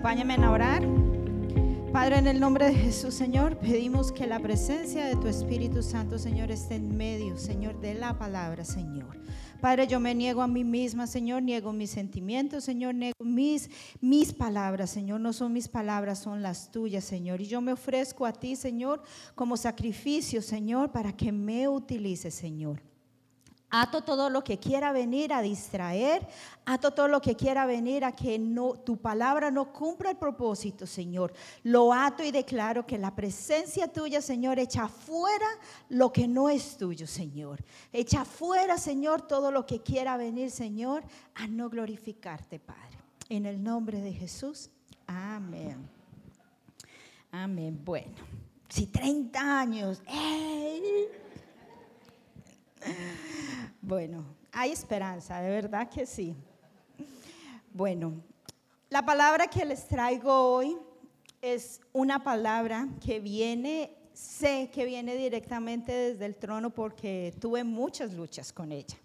Acompáñame a orar. Padre, en el nombre de Jesús, Señor, pedimos que la presencia de tu Espíritu Santo, Señor, esté en medio, Señor, de la palabra, Señor. Padre, yo me niego a mí misma, Señor, niego mis sentimientos, Señor, niego mis, mis palabras, Señor, no son mis palabras, son las tuyas, Señor. Y yo me ofrezco a ti, Señor, como sacrificio, Señor, para que me utilices, Señor. Ato todo lo que quiera venir a distraer, ato todo lo que quiera venir a que no, tu palabra no cumpla el propósito, Señor. Lo ato y declaro que la presencia tuya, Señor, echa fuera lo que no es tuyo, Señor. Echa fuera, Señor, todo lo que quiera venir, Señor, a no glorificarte, Padre. En el nombre de Jesús, amén. Amén. Bueno, si 30 años, ¡ey! Bueno, hay esperanza, de verdad que sí. Bueno, la palabra que les traigo hoy es una palabra que viene, sé que viene directamente desde el trono porque tuve muchas luchas con ella.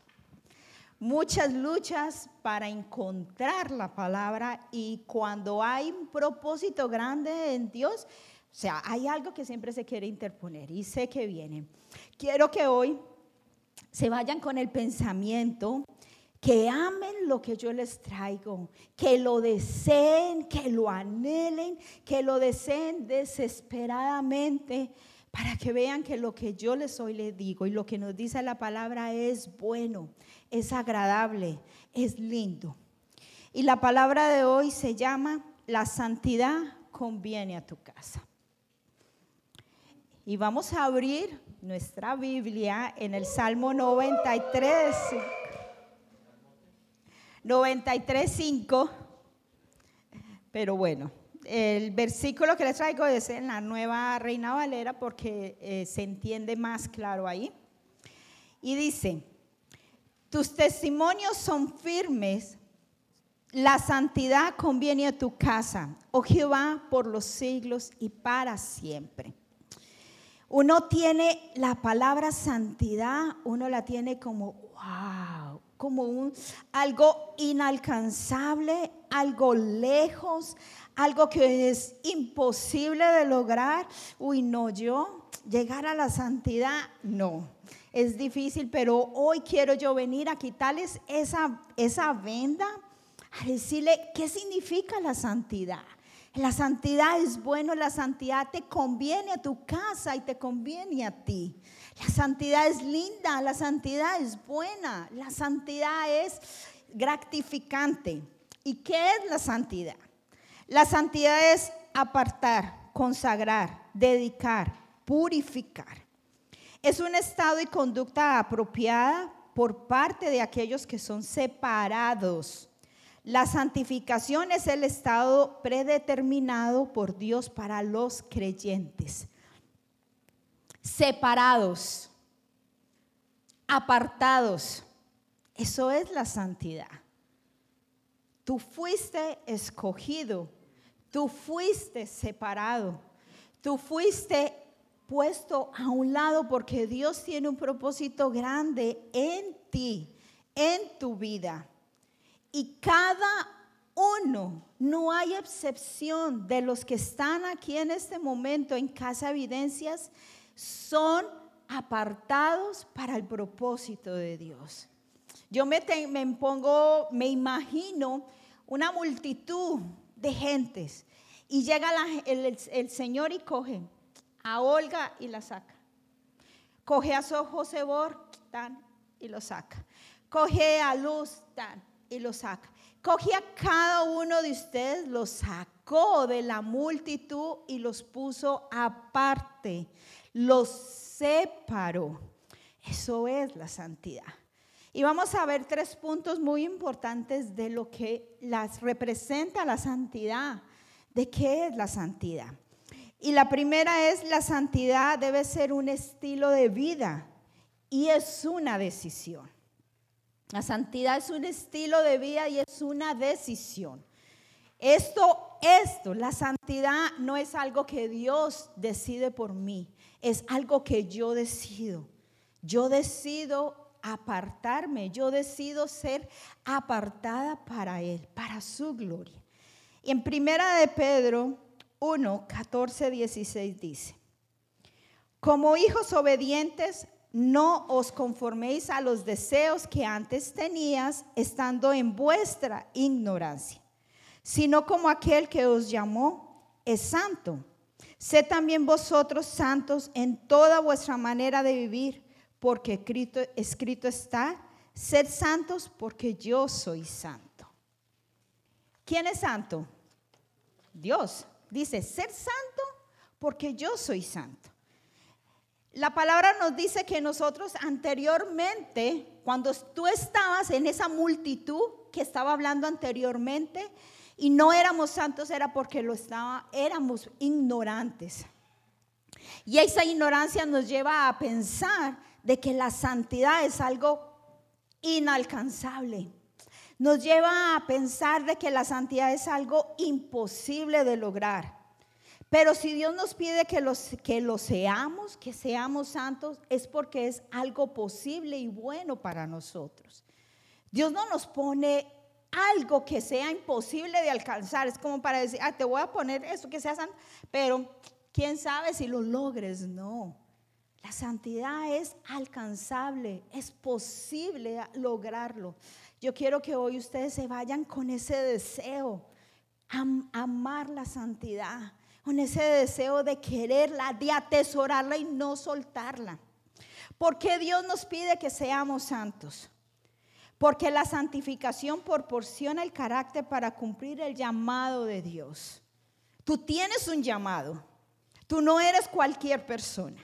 Muchas luchas para encontrar la palabra y cuando hay un propósito grande en Dios, o sea, hay algo que siempre se quiere interponer y sé que viene. Quiero que hoy se vayan con el pensamiento que amen lo que yo les traigo, que lo deseen, que lo anhelen, que lo deseen desesperadamente, para que vean que lo que yo les hoy les digo y lo que nos dice la palabra es bueno, es agradable, es lindo. Y la palabra de hoy se llama, la santidad conviene a tu casa. Y vamos a abrir nuestra Biblia en el Salmo 93. 93, 5. Pero bueno, el versículo que les traigo es en la nueva Reina Valera porque eh, se entiende más claro ahí. Y dice, tus testimonios son firmes, la santidad conviene a tu casa, oh Jehová, por los siglos y para siempre. Uno tiene la palabra santidad, uno la tiene como, wow, como un, algo inalcanzable, algo lejos, algo que es imposible de lograr. Uy, no, yo llegar a la santidad, no. Es difícil, pero hoy quiero yo venir a quitarles esa, esa venda, a decirle qué significa la santidad. La santidad es bueno, la santidad te conviene a tu casa y te conviene a ti. La santidad es linda, la santidad es buena, la santidad es gratificante. ¿Y qué es la santidad? La santidad es apartar, consagrar, dedicar, purificar. Es un estado y conducta apropiada por parte de aquellos que son separados la santificación es el estado predeterminado por Dios para los creyentes. Separados, apartados. Eso es la santidad. Tú fuiste escogido, tú fuiste separado, tú fuiste puesto a un lado porque Dios tiene un propósito grande en ti, en tu vida. Y cada uno, no hay excepción de los que están aquí en este momento en Casa Evidencias, son apartados para el propósito de Dios. Yo me, me pongo, me imagino una multitud de gentes y llega el, el, Señor y coge a Olga y la saca. Coge a José Bor, tan, y lo saca. Coge a Luz, tan, y lo saca. Cogió a cada uno de ustedes, los sacó de la multitud y los puso aparte, los separó. Eso es la santidad. Y vamos a ver tres puntos muy importantes de lo que las representa la santidad, de qué es la santidad. Y la primera es la santidad debe ser un estilo de vida y es una decisión. La santidad es un estilo de vida y es una decisión. Esto, esto, la santidad no es algo que Dios decide por mí, es algo que yo decido. Yo decido apartarme, yo decido ser apartada para Él, para su gloria. Y en primera de Pedro 1, 14, 16 dice, como hijos obedientes, no os conforméis a los deseos que antes tenías estando en vuestra ignorancia, sino como aquel que os llamó es santo. Sé también vosotros santos en toda vuestra manera de vivir, porque escrito, está, sed santos porque yo soy santo. ¿Quién es santo? Dios. Dice, ser santo porque yo soy santo. La palabra nos dice que nosotros anteriormente, cuando tú estabas en esa multitud que estaba hablando anteriormente y no éramos santos, era porque lo estaba, éramos ignorantes. Y esa ignorancia nos lleva a pensar de que la santidad es algo inalcanzable. Nos lleva a pensar de que la santidad es algo imposible de lograr. Pero si Dios nos pide que, que lo seamos, que seamos santos, es porque es algo posible y bueno para nosotros. Dios no nos pone algo que sea imposible de alcanzar. Es como para decir, ah, te voy a poner eso que sea santo, pero quién sabe si lo logres. No. La santidad es alcanzable, es posible lograrlo. Yo quiero que hoy ustedes se vayan con ese deseo, amar la santidad con ese deseo de quererla, de atesorarla y no soltarla. ¿Por qué Dios nos pide que seamos santos? Porque la santificación proporciona el carácter para cumplir el llamado de Dios. Tú tienes un llamado. Tú no eres cualquier persona.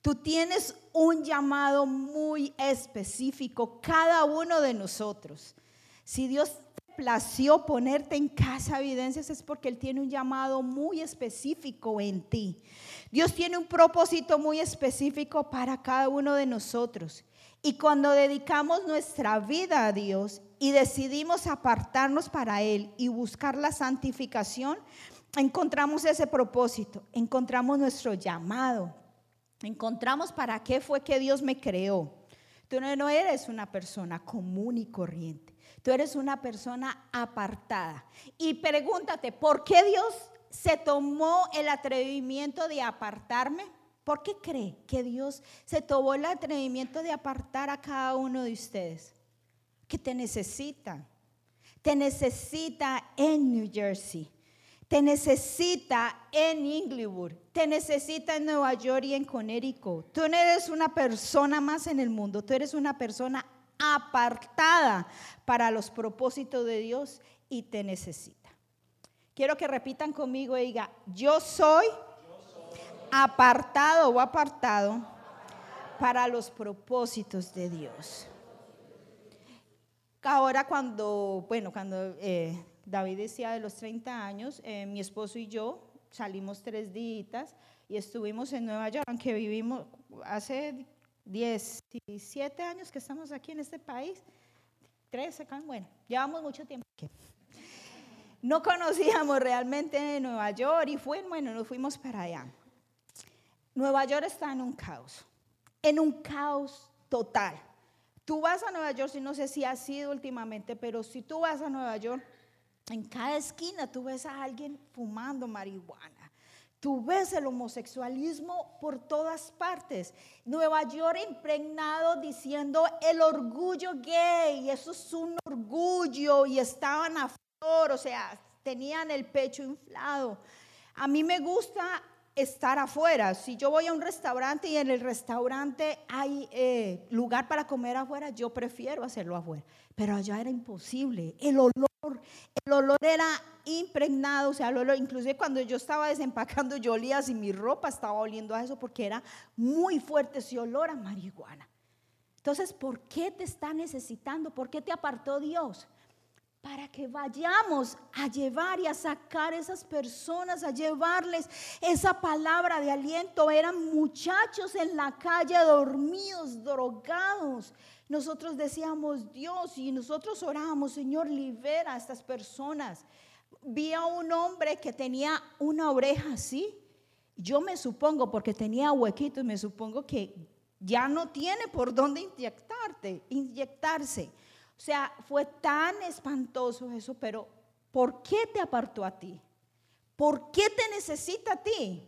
Tú tienes un llamado muy específico, cada uno de nosotros. Si Dios plació ponerte en casa evidencias es porque Él tiene un llamado muy específico en ti. Dios tiene un propósito muy específico para cada uno de nosotros. Y cuando dedicamos nuestra vida a Dios y decidimos apartarnos para Él y buscar la santificación, encontramos ese propósito, encontramos nuestro llamado, encontramos para qué fue que Dios me creó. Tú no eres una persona común y corriente. Tú eres una persona apartada. Y pregúntate, ¿por qué Dios se tomó el atrevimiento de apartarme? ¿Por qué cree que Dios se tomó el atrevimiento de apartar a cada uno de ustedes? Que te necesita. Te necesita en New Jersey. Te necesita en Inglewood. Te necesita en Nueva York y en Connecticut. Tú no eres una persona más en el mundo. Tú eres una persona apartada para los propósitos de Dios y te necesita. Quiero que repitan conmigo y diga, yo soy apartado o apartado para los propósitos de Dios. Ahora cuando, bueno, cuando eh, David decía de los 30 años, eh, mi esposo y yo salimos tres días y estuvimos en Nueva York, aunque vivimos hace 17 años que estamos aquí en este país, 13, bueno, llevamos mucho tiempo aquí. No conocíamos realmente Nueva York y fue, bueno, nos fuimos para allá. Nueva York está en un caos, en un caos total. Tú vas a Nueva York, si no sé si ha sido últimamente, pero si tú vas a Nueva York, en cada esquina tú ves a alguien fumando marihuana. Tú ves el homosexualismo por todas partes. Nueva York impregnado diciendo el orgullo gay, eso es un orgullo y estaban a flor, o sea, tenían el pecho inflado. A mí me gusta estar afuera. Si yo voy a un restaurante y en el restaurante hay eh, lugar para comer afuera, yo prefiero hacerlo afuera. Pero allá era imposible. El olor, el olor era impregnado, o sea, el olor, inclusive cuando yo estaba desempacando, yo olía así, mi ropa estaba oliendo a eso porque era muy fuerte ese olor a marihuana. Entonces, ¿por qué te está necesitando? ¿Por qué te apartó Dios? Para que vayamos a llevar y a sacar esas personas, a llevarles esa palabra de aliento. Eran muchachos en la calle dormidos, drogados. Nosotros decíamos, Dios, y nosotros orábamos, Señor, libera a estas personas. Vi a un hombre que tenía una oreja así. Yo me supongo, porque tenía huequitos, me supongo que ya no tiene por dónde inyectarte, inyectarse. O sea, fue tan espantoso eso, pero ¿Por qué te apartó a ti? ¿Por qué te necesita a ti?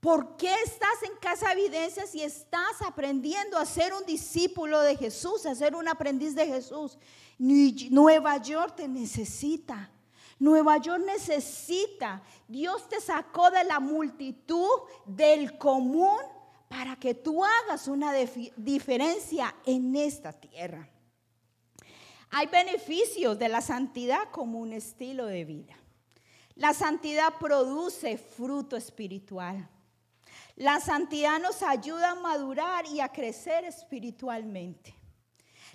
¿Por qué estás en Casa Evidencias y estás aprendiendo a ser un discípulo de Jesús, a ser un aprendiz de Jesús? Nueva York te necesita. Nueva York necesita. Dios te sacó de la multitud, del común, para que tú hagas una diferencia en esta tierra. Hay beneficios de la santidad como un estilo de vida. La santidad produce fruto espiritual. La santidad nos ayuda a madurar y a crecer espiritualmente.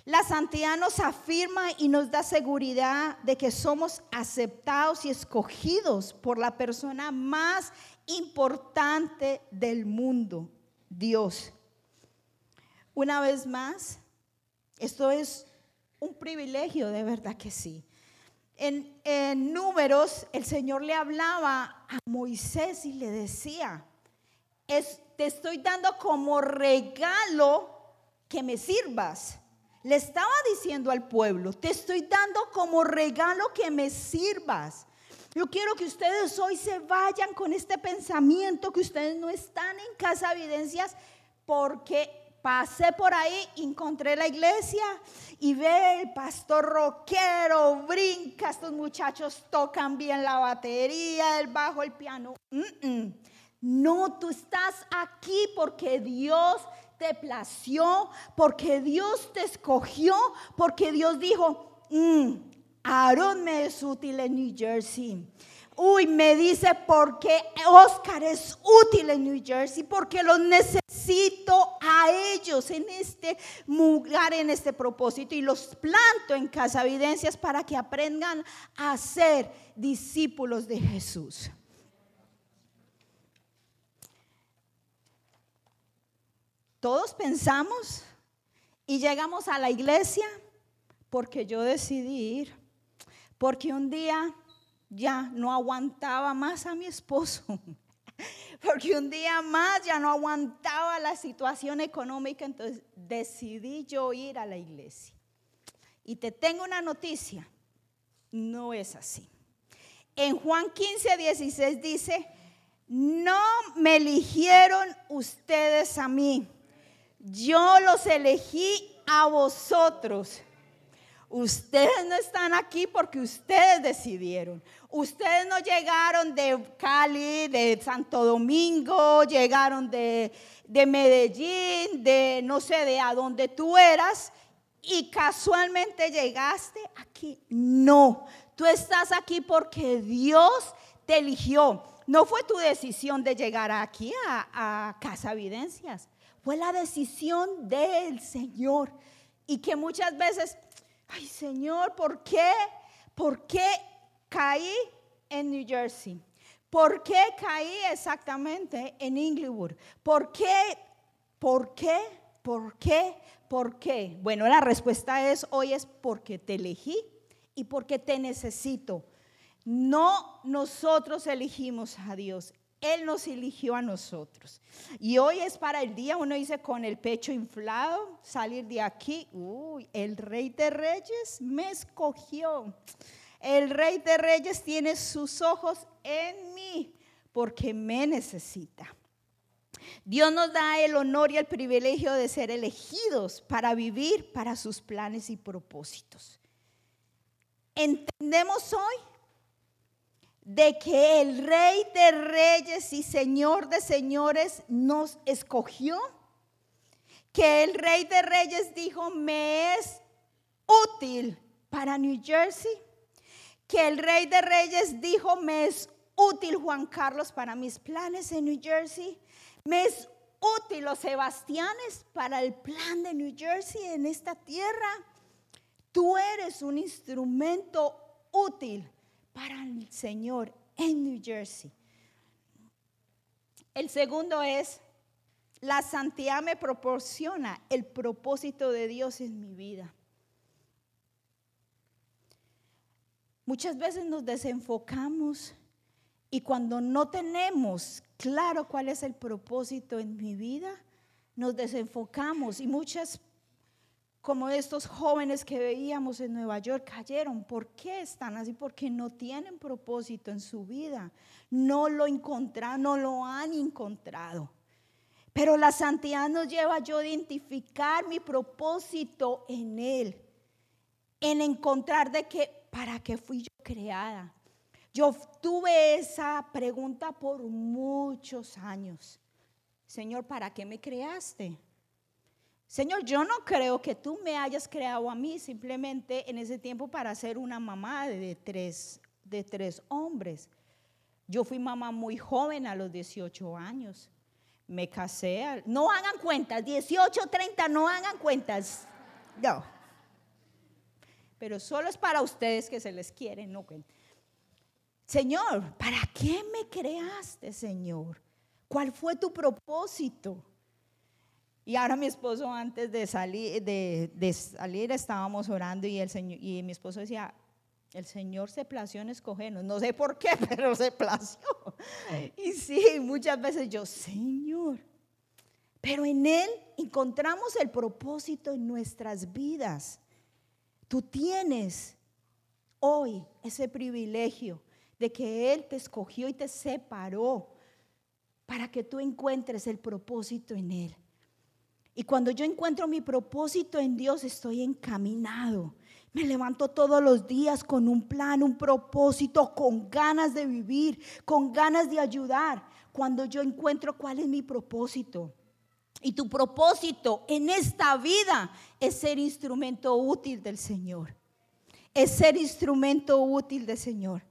La santidad nos afirma y nos da seguridad de que somos aceptados y escogidos por la persona más importante del mundo, Dios. Una vez más, esto es un privilegio, de verdad que sí. En, números, el Señor le hablaba a Moisés y le decía, te estoy dando como regalo que me sirvas. Le estaba diciendo al pueblo, te estoy dando como regalo que me sirvas. Yo quiero que ustedes hoy se vayan con este pensamiento que ustedes no están en casa evidencias porque pasé por ahí, encontré la iglesia y ve el pastor rockero, brinca, estos muchachos tocan bien la batería, el bajo, el piano. No, tú estás aquí porque Dios te plació, porque Dios te escogió, porque Dios dijo, mm, me es útil en New Jersey. Uy, me dice porque Oscar es útil en New Jersey, porque los necesito a ellos en este lugar, en este propósito, y los planto en Casa Evidencias para que aprendan a ser discípulos de Jesús. Todos pensamos y llegamos a la iglesia porque yo decidí ir, porque un día ya no aguantaba más a mi esposo, porque un día más ya no aguantaba la situación económica, entonces decidí yo ir a la iglesia. Y te tengo una noticia, no es así. En Juan 15, 16 dice, no me eligieron ustedes a mí yo los elegí a vosotros. Ustedes no están aquí porque ustedes decidieron. Ustedes no llegaron de Cali, de Santo Domingo, llegaron de, de Medellín, de no sé de a donde tú eras y casualmente llegaste aquí. No, tú estás aquí porque Dios te eligió. No fue tu decisión de llegar aquí a, a Casa Evidencias. Fue la decisión del Señor. Y que muchas veces, ay Señor, ¿por qué? ¿Por qué caí en New Jersey? ¿Por qué caí exactamente en Inglewood? ¿Por qué? ¿Por qué? ¿Por qué? ¿Por qué? Bueno, la respuesta es hoy es porque te elegí y porque te necesito. No nosotros elegimos a Dios, él nos eligió a nosotros. Y hoy es para el día, uno dice, con el pecho inflado, salir de aquí. Uy, el rey de reyes me escogió. El rey de reyes tiene sus ojos en mí porque me necesita. Dios nos da el honor y el privilegio de ser elegidos para vivir para sus planes y propósitos. ¿Entendemos hoy? De que el rey de reyes y señor de señores nos escogió, que el rey de reyes dijo, me es útil para New Jersey, que el rey de reyes dijo, me es útil Juan Carlos para mis planes en New Jersey, me es útil los Sebastianes para el plan de New Jersey en esta tierra. Tú eres un instrumento útil para el Señor en New Jersey. El segundo es, la santidad me proporciona el propósito de Dios en mi vida. Muchas veces nos desenfocamos y cuando no tenemos claro cuál es el propósito en mi vida, nos desenfocamos y muchas como estos jóvenes que veíamos en Nueva York cayeron. ¿Por qué están así? Porque no tienen propósito en su vida. No lo encontraron, no lo han encontrado. Pero la santidad nos lleva yo a identificar mi propósito en Él, en encontrar de qué, para qué fui yo creada. Yo tuve esa pregunta por muchos años. Señor, ¿para qué me creaste? Señor, yo no creo que tú me hayas creado a mí simplemente en ese tiempo para ser una mamá de tres, de tres hombres. Yo fui mamá muy joven a los 18 años. Me casé. no hagan cuentas, 18, 30, no hagan cuentas. No. Pero solo es para ustedes que se les quiere, no Señor, ¿para qué me creaste, Señor? ¿Cuál fue tu propósito? Y ahora mi esposo antes de salir, de, salir estábamos orando y, el señor, y mi esposo decía, el Señor se plació en escogernos. No sé por qué, pero se plació. Y sí, muchas veces yo, Señor, pero en Él encontramos el propósito en nuestras vidas. Tú tienes hoy ese privilegio de que Él te escogió y te separó para que tú encuentres el propósito en Él. Y cuando yo encuentro mi propósito en Dios, estoy encaminado. Me levanto todos los días con un plan, un propósito, con ganas de vivir, con ganas de ayudar. Cuando yo encuentro cuál es mi propósito. Y tu propósito en esta vida es ser instrumento útil del Señor. Es ser instrumento útil del Señor.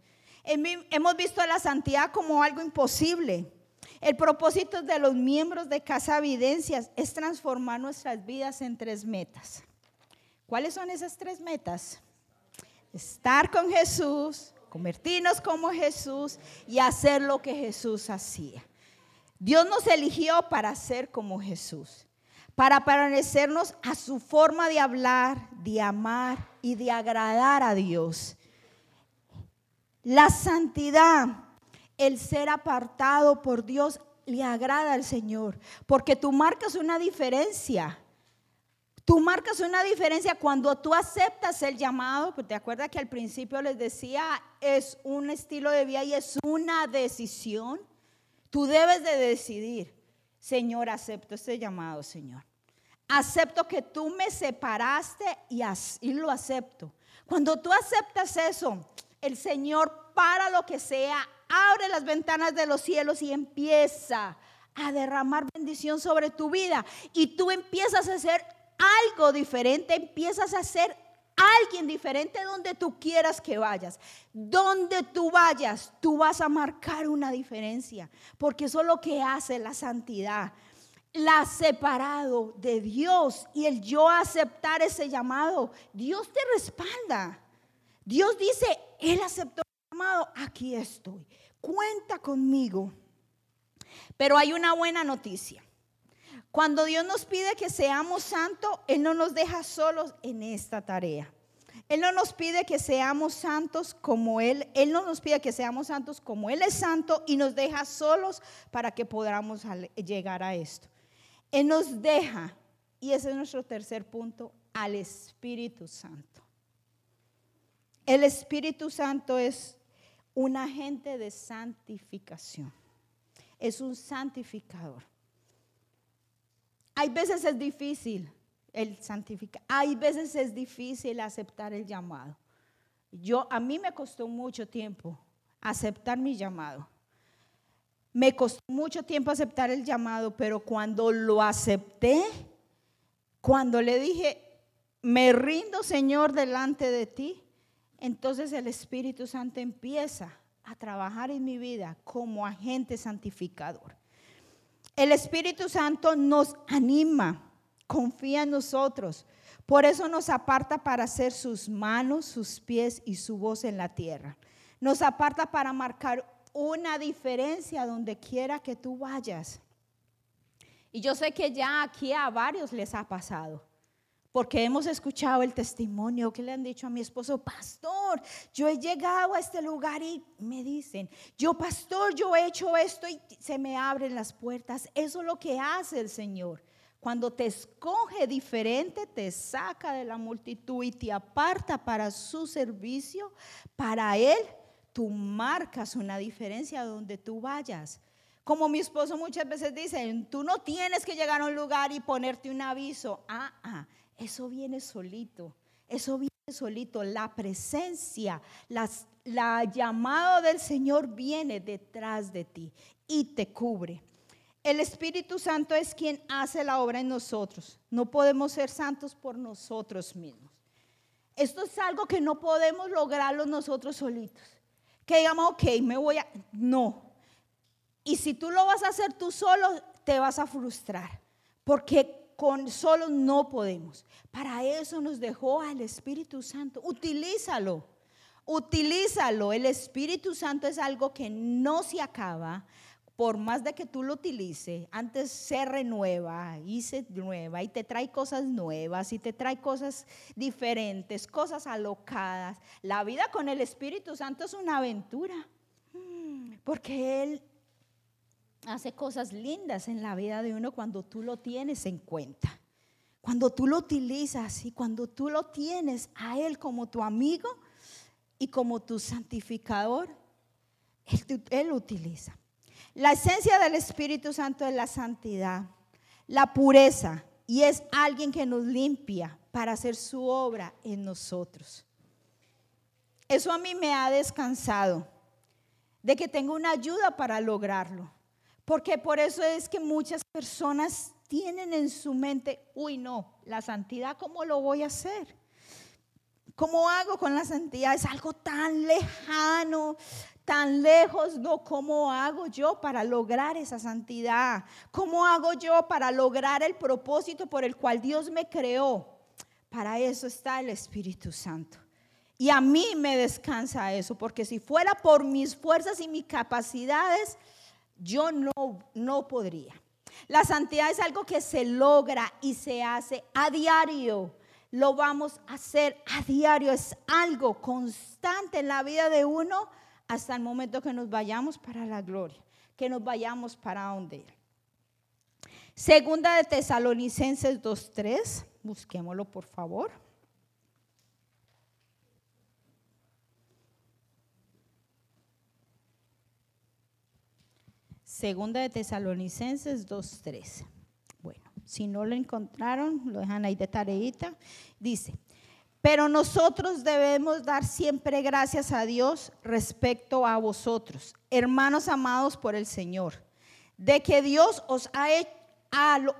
Hemos visto la santidad como algo imposible. El propósito de los miembros de Casa Evidencias es transformar nuestras vidas en tres metas. ¿Cuáles son esas tres metas? Estar con Jesús, convertirnos como Jesús y hacer lo que Jesús hacía. Dios nos eligió para ser como Jesús, para parecernos a su forma de hablar, de amar y de agradar a Dios. La santidad el ser apartado por Dios le agrada al Señor, porque tú marcas una diferencia. Tú marcas una diferencia cuando tú aceptas el llamado, pues te acuerdas que al principio les decía, es un estilo de vida y es una decisión. Tú debes de decidir, Señor, acepto este llamado, Señor. Acepto que tú me separaste y, y lo acepto. Cuando tú aceptas eso, el Señor para lo que sea abre las ventanas de los cielos y empieza a derramar bendición sobre tu vida. Y tú empiezas a hacer algo diferente, empiezas a ser alguien diferente donde tú quieras que vayas. Donde tú vayas, tú vas a marcar una diferencia, porque eso es lo que hace la santidad. La separado de Dios y el yo aceptar ese llamado, Dios te respalda. Dios dice, Él aceptó llamado, aquí estoy cuenta conmigo. Pero hay una buena noticia. Cuando Dios nos pide que seamos santos, Él no nos deja solos en esta tarea. Él no nos pide que seamos santos como Él. Él no nos pide que seamos santos como Él es santo y nos deja solos para que podamos llegar a esto. Él nos deja, y ese es nuestro tercer punto, al Espíritu Santo. El Espíritu Santo es un agente de santificación. Es un santificador. Hay veces es difícil el santificar. Hay veces es difícil aceptar el llamado. Yo a mí me costó mucho tiempo aceptar mi llamado. Me costó mucho tiempo aceptar el llamado, pero cuando lo acepté, cuando le dije, me rindo, Señor, delante de ti, entonces el Espíritu Santo empieza a trabajar en mi vida como agente santificador. El Espíritu Santo nos anima, confía en nosotros. Por eso nos aparta para hacer sus manos, sus pies y su voz en la tierra. Nos aparta para marcar una diferencia donde quiera que tú vayas. Y yo sé que ya aquí a varios les ha pasado. Porque hemos escuchado el testimonio que le han dicho a mi esposo, pastor, yo he llegado a este lugar y me dicen, yo pastor, yo he hecho esto y se me abren las puertas. Eso es lo que hace el Señor Cuando te escoge diferente, te saca de la multitud y te aparta para su servicio, para Él, tú marcas una diferencia donde tú vayas. Como mi esposo muchas veces dice, tú no tienes que llegar a un lugar y ponerte un aviso. Ah, ah, eso viene solito. Eso viene solito. La presencia, la llamado del Señor viene detrás de ti y te cubre. El Espíritu Santo es quien hace la obra en nosotros. No podemos ser santos por nosotros mismos. Esto es algo que no podemos lograrlo nosotros solitos. Que digamos, ok, me voy a... No. Y si tú lo vas a hacer tú solo, te vas a frustrar. Porque solo no podemos. Para eso nos dejó al Espíritu Santo. Utilízalo. Utilízalo. El Espíritu Santo es algo que no se acaba por más de que tú lo utilices, antes se renueva y se nueva y te trae cosas nuevas y te trae cosas diferentes, cosas alocadas. La vida con el Espíritu Santo es una aventura, porque Él hace cosas lindas en la vida de uno cuando tú lo tienes en cuenta. Cuando tú lo utilizas y cuando tú lo tienes a Él como tu amigo y como tu santificador, Él, lo utiliza. La esencia del Espíritu Santo es la santidad, la pureza, y es alguien que nos limpia para hacer su obra en nosotros. Eso a mí me ha descansado, de que tengo una ayuda para lograrlo. Porque por eso es que muchas personas tienen en su mente, uy, no, la santidad, ¿cómo lo voy a hacer? ¿Cómo hago con la santidad? Es algo tan lejano, tan lejos, no, ¿cómo hago yo para lograr esa santidad? ¿Cómo hago yo para lograr el propósito por el cual Dios me creó? Para eso está el Espíritu Santo. Y a mí me descansa eso, porque si fuera por mis fuerzas y mis capacidades, yo no, no podría. La santidad es algo que se logra y se hace a diario. Lo vamos a hacer a diario. Es algo constante en la vida de uno hasta el momento que nos vayamos para la gloria, que nos vayamos para donde Segunda de Tesalonicenses 2.3, busquémoslo por favor. Segunda de Tesalonicenses 2.3. Bueno, si no lo encontraron, lo dejan ahí de tareita. Dice, pero nosotros debemos dar siempre gracias a Dios respecto a vosotros, hermanos amados por el Señor, de que Dios os,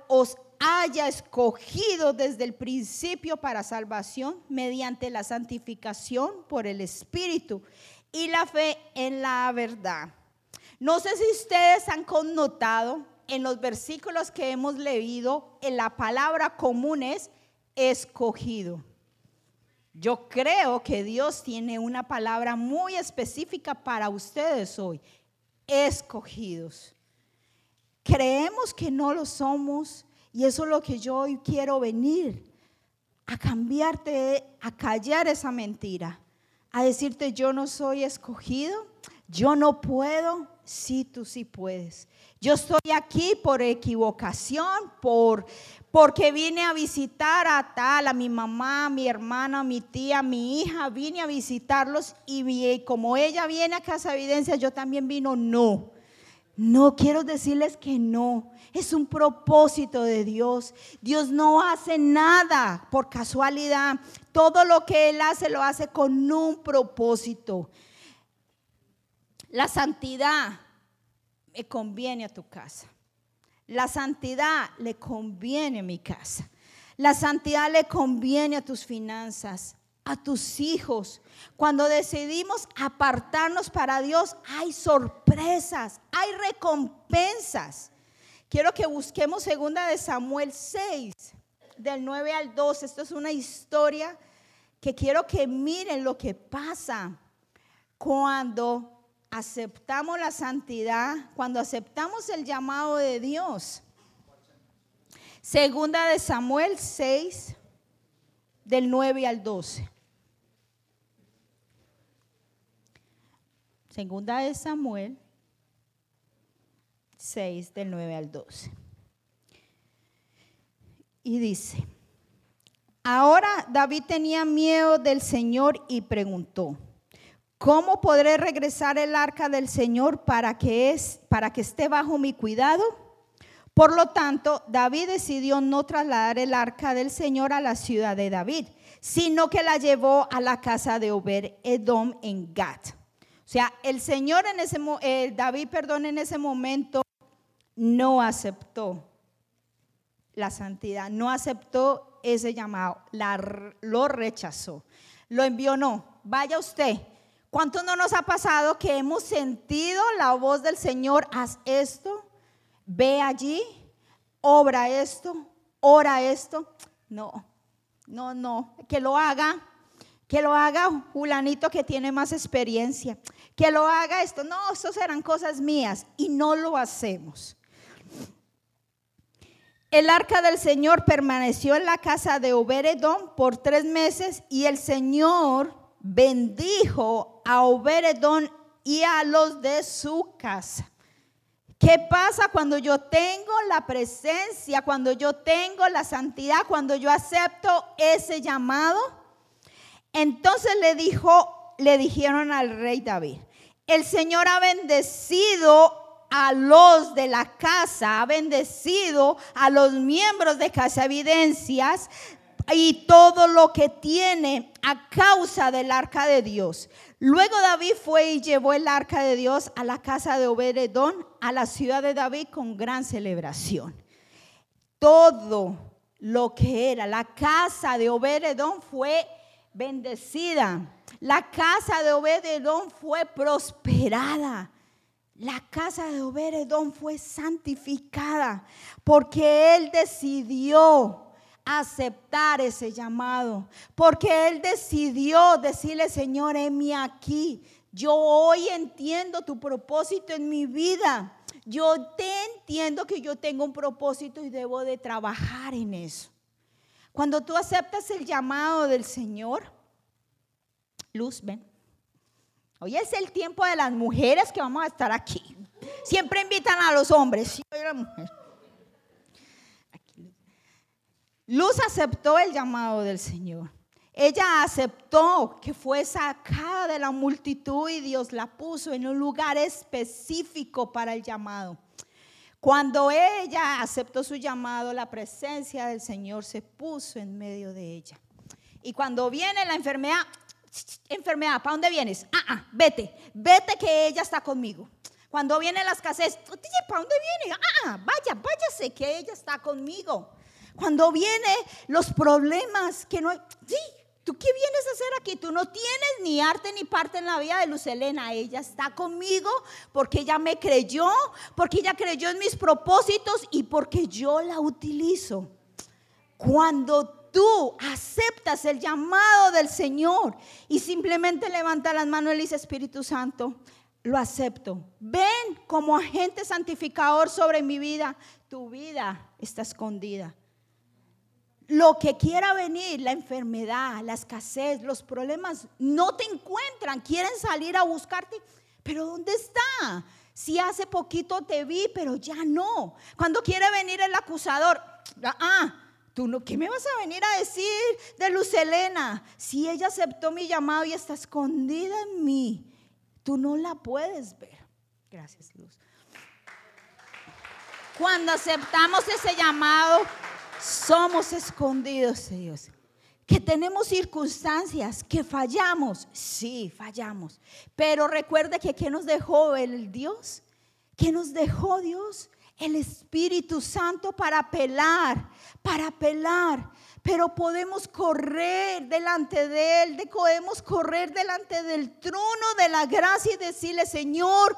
os haya escogido desde el principio para salvación mediante la santificación por el Espíritu y la fe en la verdad. No sé si ustedes han connotado en los versículos que hemos leído, en la palabra común es escogido. Yo creo que Dios tiene una palabra muy específica para ustedes hoy, escogidos. Creemos que no lo somos y eso es lo que yo hoy quiero venir a cambiarte, a callar esa mentira, a decirte yo no soy escogido, yo no puedo, sí tú sí puedes. Yo estoy aquí por equivocación, por, porque vine a visitar a tal, a mi mamá, a mi hermana, a mi tía, a mi hija, vine a visitarlos y como ella viene a Casa Evidencia, yo también vino, no. No quiero decirles que no. Es un propósito de Dios. Dios no hace nada por casualidad. Todo lo que Él hace lo hace con un propósito. La santidad me conviene a tu casa. La santidad le conviene a mi casa. La santidad le conviene a tus finanzas, a tus hijos. Cuando decidimos apartarnos para Dios, hay sorpresas, hay recompensas. Quiero que busquemos segunda de Samuel 6, del 9 al 12. Esto es una historia que quiero que miren lo que pasa cuando aceptamos la santidad, cuando aceptamos el llamado de Dios. Segunda de Samuel 6, del 9 al 12. Segunda de Samuel 6, del 9 al 12. Y dice, ahora David tenía miedo del Señor y preguntó, ¿cómo podré regresar el arca del Señor para que, es, para que esté bajo mi cuidado? Por lo tanto, David decidió no trasladar el arca del Señor a la ciudad de David, sino que la llevó a la casa de Ober Edom en Gat. O sea, el Señor en ese eh, David, perdón, en ese momento no aceptó la santidad, no aceptó ese llamado, lo rechazó. Lo envió, no, vaya usted. ¿Cuánto no nos ha pasado que hemos sentido la voz del Señor? Haz esto, ve allí, obra esto, ora esto. No, no, no, que lo haga, que lo haga Julanito que tiene más experiencia, que lo haga esto. No, eso serán cosas mías y no lo hacemos. El arca del Señor permaneció en la casa de Oberedón por tres meses y el Señor bendijo a Oberedón y a los de su casa. ¿Qué pasa cuando yo tengo la presencia, cuando yo tengo la santidad, cuando yo acepto ese llamado? Entonces le dijo, le dijeron al rey David, el Señor ha bendecido a los de la casa, ha bendecido a los miembros de Casa Evidencias y todo lo que tiene a causa del arca de Dios. Luego David fue y llevó el arca de Dios a la casa de Obededón, a la ciudad de David, con gran celebración. Todo lo que era la casa de Obededón fue bendecida. La casa de Obededón fue prosperada. La casa de Oberedón fue santificada porque él decidió aceptar ese llamado, porque él decidió decirle, Señor, heme aquí. Yo hoy entiendo tu propósito en mi vida. Yo te entiendo que yo tengo un propósito y debo de trabajar en eso. Cuando tú aceptas el llamado del Señor, luz, ven. Hoy es el tiempo de las mujeres que vamos a estar aquí. Siempre invitan a los hombres. Luz aceptó el llamado del Señor. Ella aceptó que fue sacada de la multitud y Dios la puso en un lugar específico para el llamado. Cuando ella aceptó su llamado, la presencia del Señor se puso en medio de ella. Y cuando viene la enfermedad, enfermedad, ¿para dónde vienes? Ah, ah, vete, vete que ella está conmigo. Cuando viene la escasez, ¿para dónde viene? Ah, ah, vaya, váyase que ella está conmigo. Cuando viene los problemas que no sí, ¿tú qué vienes a hacer aquí? Tú no tienes ni arte ni parte en la vida de Luz Elena. Ella está conmigo porque ella me creyó, porque ella creyó en mis propósitos y porque yo la utilizo. Cuando tú aceptas el llamado del Señor y simplemente levanta las manos y le dice, Espíritu Santo, lo acepto. Ven como agente santificador sobre mi vida. Tu vida está escondida. Lo que quiera venir, la enfermedad, la escasez, los problemas, no te encuentran. Quieren salir a buscarte. Pero ¿dónde está? Si hace poquito te vi, pero ya no. Cuando quiere venir el acusador, ah, Tú no, ¿qué me vas a venir a decir de Luz Elena? Si ella aceptó mi llamado y está escondida en mí, tú no la puedes ver. Gracias, Luz. Cuando aceptamos ese llamado, somos escondidos Dios. Que tenemos circunstancias, que fallamos. Sí, fallamos. Pero recuerde que ¿qué nos dejó el Dios? ¿Qué nos dejó Dios? el Espíritu Santo para apelar, para apelar. Pero podemos correr delante de Él, podemos correr delante del trono de la gracia y decirle, Señor,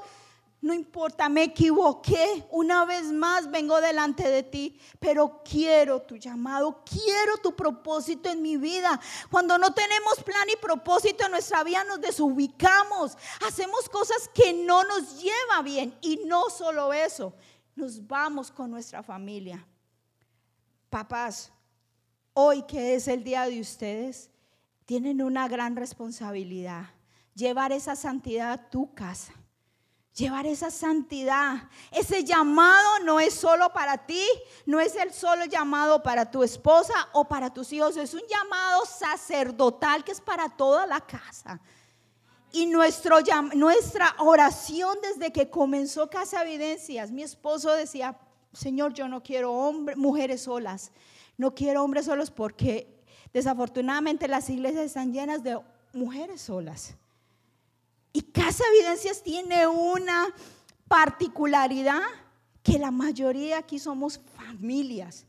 no importa, me equivoqué, una vez más vengo delante de ti, pero quiero tu llamado, quiero tu propósito en mi vida. Cuando no tenemos plan y propósito en nuestra vida, nos desubicamos, hacemos cosas que no nos lleva bien. Y no solo eso, nos vamos con nuestra familia. Papás, hoy que es el día de ustedes, tienen una gran responsabilidad. Llevar esa santidad a tu casa. Llevar esa santidad. Ese llamado no es solo para ti, no es el solo llamado para tu esposa o para tus hijos, es un llamado sacerdotal que es para toda la casa. Y nuestro, nuestra oración desde que comenzó Casa Evidencias, mi esposo decía, Señor, yo no quiero hombres, mujeres solas, no quiero hombres solos porque desafortunadamente las iglesias están llenas de mujeres solas. Y Casa Evidencias tiene una particularidad que la mayoría aquí somos familias.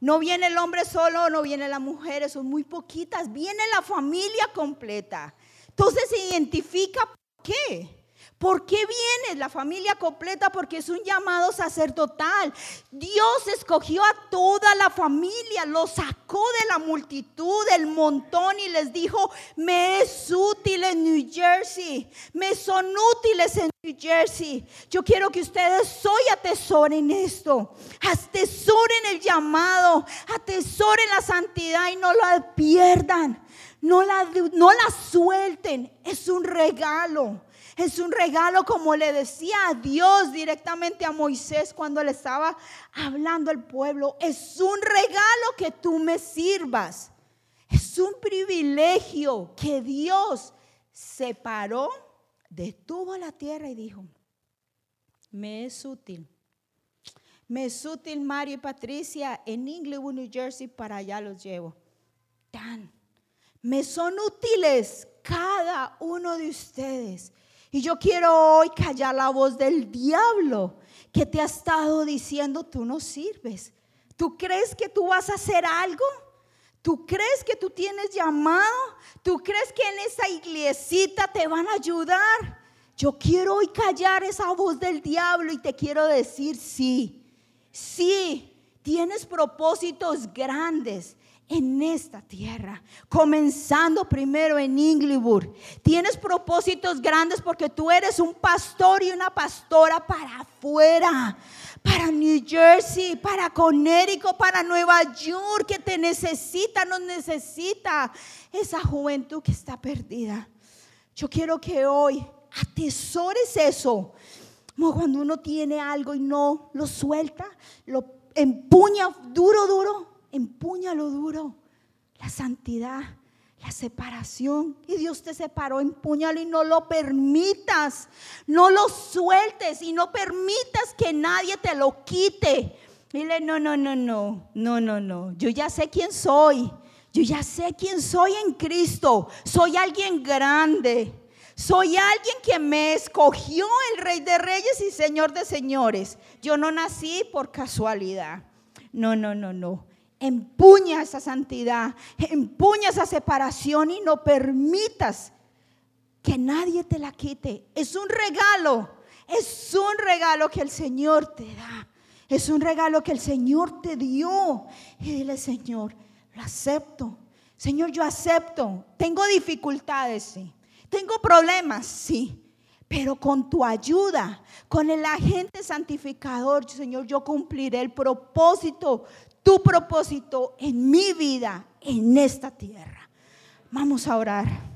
No viene el hombre solo, no viene la mujer, son muy poquitas, viene la familia completa. Entonces se identifica por qué. ¿Por qué viene la familia completa? Porque es un llamado sacerdotal. Dios escogió a toda la familia, lo sacó de la multitud, del montón y les dijo, me es útil en New Jersey, me son útiles en New Jersey. Yo quiero que ustedes hoy atesoren esto, atesoren el llamado, atesoren la santidad y no la pierdan, no la, no la suelten, es un regalo. Es un regalo como le decía a Dios directamente a Moisés cuando le estaba hablando al pueblo. Es un regalo que tú me sirvas. Es un privilegio que Dios separó, detuvo la tierra y dijo, me es útil. Me es útil Mario y Patricia en Inglewood, New Jersey, para allá los llevo. Tan. Me son útiles cada uno de ustedes. Y yo quiero hoy callar la voz del diablo que te ha estado diciendo, tú no sirves. ¿Tú crees que tú vas a hacer algo? ¿Tú crees que tú tienes llamado? ¿Tú crees que en esa iglesita te van a ayudar? Yo quiero hoy callar esa voz del diablo y te quiero decir, sí, sí, tienes propósitos grandes en esta tierra, comenzando primero en Inglewood. Tienes propósitos grandes porque tú eres un pastor y una pastora para afuera, para New Jersey, para Connecticut, para Nueva York, que te necesita, nos necesita esa juventud que está perdida. Yo quiero que hoy atesores eso. Como cuando uno tiene algo y no lo suelta, lo empuña duro, duro lo duro, la santidad, la separación. Y Dios te separó, empuñalo y no lo permitas. No lo sueltes y no permitas que nadie te lo quite. Dile, no, no, no, no, no, no, no. Yo ya sé quién soy. Yo ya sé quién soy en Cristo. Soy alguien grande. Soy alguien que me escogió el Rey de Reyes y Señor de Señores. Yo no nací por casualidad. No, no, no, no. Empuña esa santidad, empuña esa separación y no permitas que nadie te la quite. Es un regalo, es un regalo que el Señor te da. Es un regalo que el Señor te dio. Y dile, Señor, lo acepto. Señor, yo acepto. Tengo dificultades, sí. Tengo problemas, sí. Pero con tu ayuda, con el agente santificador, Señor, yo cumpliré el propósito tu propósito en mi vida, en esta tierra. Vamos a orar.